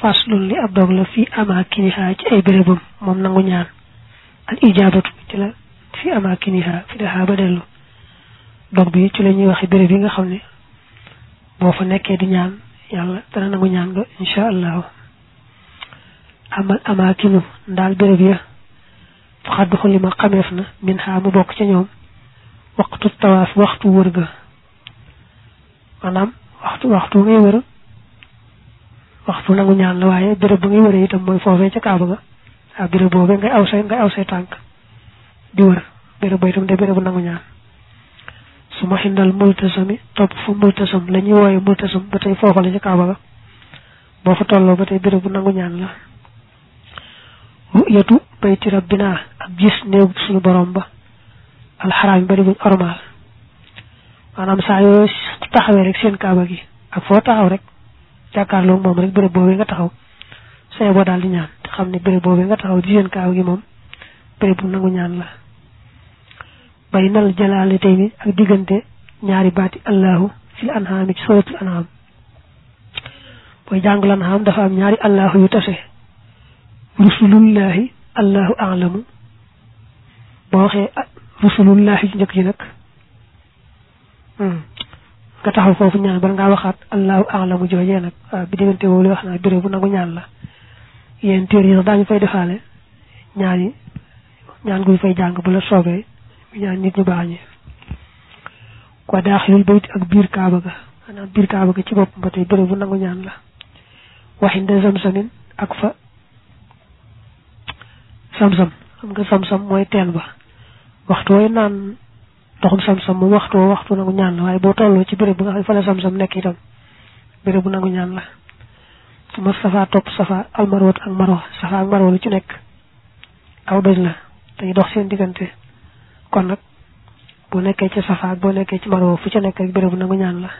faslun li ab dog la fi amakiniha ci ay bérébam moom nangu ñaan al ijabatu ci la fi amakiniha fi daha ba dellu dog bi ci la ñuy waxe béréb yi nga xam ne boo fa nekkee di ñaan yàlla dana nangu ñaan nga insha allahu amal amakinu ndaal béréb ya xaddu xulima xameef na min xaa mu bokk ca ñoom waxtu tawaaf waxtu wër ga maanaam waxtu waxtu ngay wër waxtu nangu ñaan la waaye béréb bu ngay wëree itam mooy foofee ca kaaba ga. Ah béréb boobee ngay aw say ngay aw say tànk di wër. Béréb boobu itam béréb bu nangu ñaan su ma xindal multasami topp fu multasam la ñuy multasam ba foofa la kaaba ga. Boo fa tolloo ba tey béréb bu nangu ñaan la. Ru'yatu bayti rabbina ak gis néegu suñu borom ba. Alxaraam bari buñ ormaal. Maanaam saa yoo rek seen kaaba gi ak foo taxaw rek jàkkaarloo moom rek béréb boobee nga taxaw say boo daal di ñaan te xam ne béréb boobee nga taxaw di seen kaaba gi moom béréb bu nangu ñaan la bay nal jalaale tey ni ak diggante ñaari baati allahu fil anhaami ci suratul anham booy jàngul anham dafa am ñaari allahu yu tase rusulullahi allahu alamu boo waxee rusulullahi ci njëkk ji nag nga taxaw foofu ñaan bala ngaa waxaat allahu alamu joojee nag waaw bi diggante woowu li wax naa béréb bu nangu ñaan la. Yéen téer yi daañu fay defaale. Ñaani ñaan guy fay jàng bu la soobee ñaan nit ñu baax ñi. Ko daaxilul bayt ak biir kaaba ga. Maanaam biir kaaba ga ci bopp ba tey béréb bu nangu ñaan la. Waxinde zamsamin ak fa sam-sam xam nga sam-sam mooy teen ba. Waxtu wooy naan ndoxum sam-sam moom waxtu waxtu nangu ñaan la waaye boo tolloo ci béréb bu nga xam fa la sam-sam nekk itam béréb bu nangu ñaan la. Ma safa topp safa almarwat ak marwa safa ak marwa lu ci nekk aw doj la dañuy dox seen diggante. Kon nag boo nekkee ci safa ak boo nekkee ci marwa fu ca nekk rek béréb bu nangu ñaan la.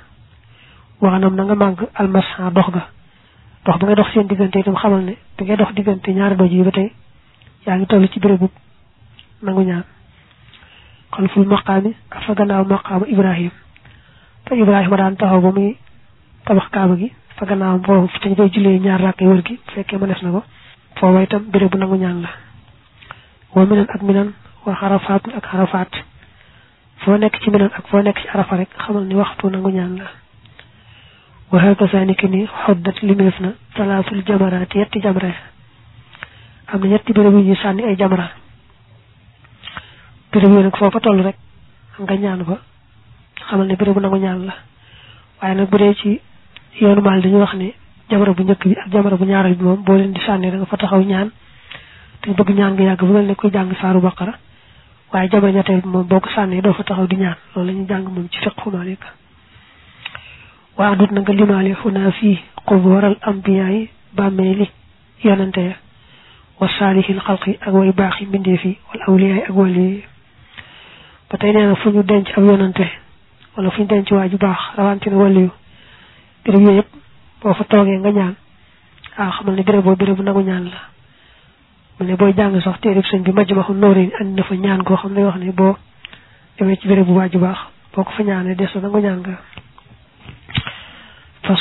Waxanam na nga màgg almasa dox ga. Dox ba ngay dox seen diggante itam xamal ne bi ngay dox diggante ñaari doj yi ba tey yaa ngi toll ci bérébu nangu ñaan xalful maqaami ak fa gannaaw maqaamu ibrahim te ibrahima daan taxaw ba muy tabax kaaba gi fa gannaaw foofu te ñu koy jullee ñaar rakk wër gi fekkee mënees na ko foofa itam bérébu nangu ñaan la wa minan ak minan wa xarafaat ak xarafaat foo nekk ci minan ak foo nekk ci arafa rek xamal ni waxtu nangu ñaan la wa hakaza ni ki ni xoddat limeef na salaatul jamaraat yetti jamre am na ñetti béréb yu ñuy sànni ay jamra béréb yooyu nag foofa toll rek nga ñaan fa xamal ne bérébu nangu ñaan la waaye nag bu dee ci yoonu maal dañuy wax ne jamra bu? Njëkk bi ak jamra bu ñaareel bi moom boo leen di sànni da nga fa taxaw ñaan te bëgg ñaan nga yàgg bu mel ne kuy jàng saaru baqara waaye jamra ñetteel bi moom boo ko sànnee doo fa taxaw di ñaan loolu jàng moom ci fiqhu waa dut na nga limaale fii bàmmeeli yonante ya. Wa xalqi ak way yi wala awliyaay ak wali ba tey nee na fu ñu denc ab yonante wala fu ñu denc waa ju baax rawantina waliyu béréb yooyu yëpp boo fa toogee nga ñaan. Ah xamal ne béréb boo béréb nangu ñaan la. Mu ne booy jàng sax téerib sëñ bi Majmahun Nurayni andi na fa ñaan koo xam ne wax ne boo demee ci béréb bu waa ju baax boo ko fa ñaanee des na nangu ñaan nga. Fas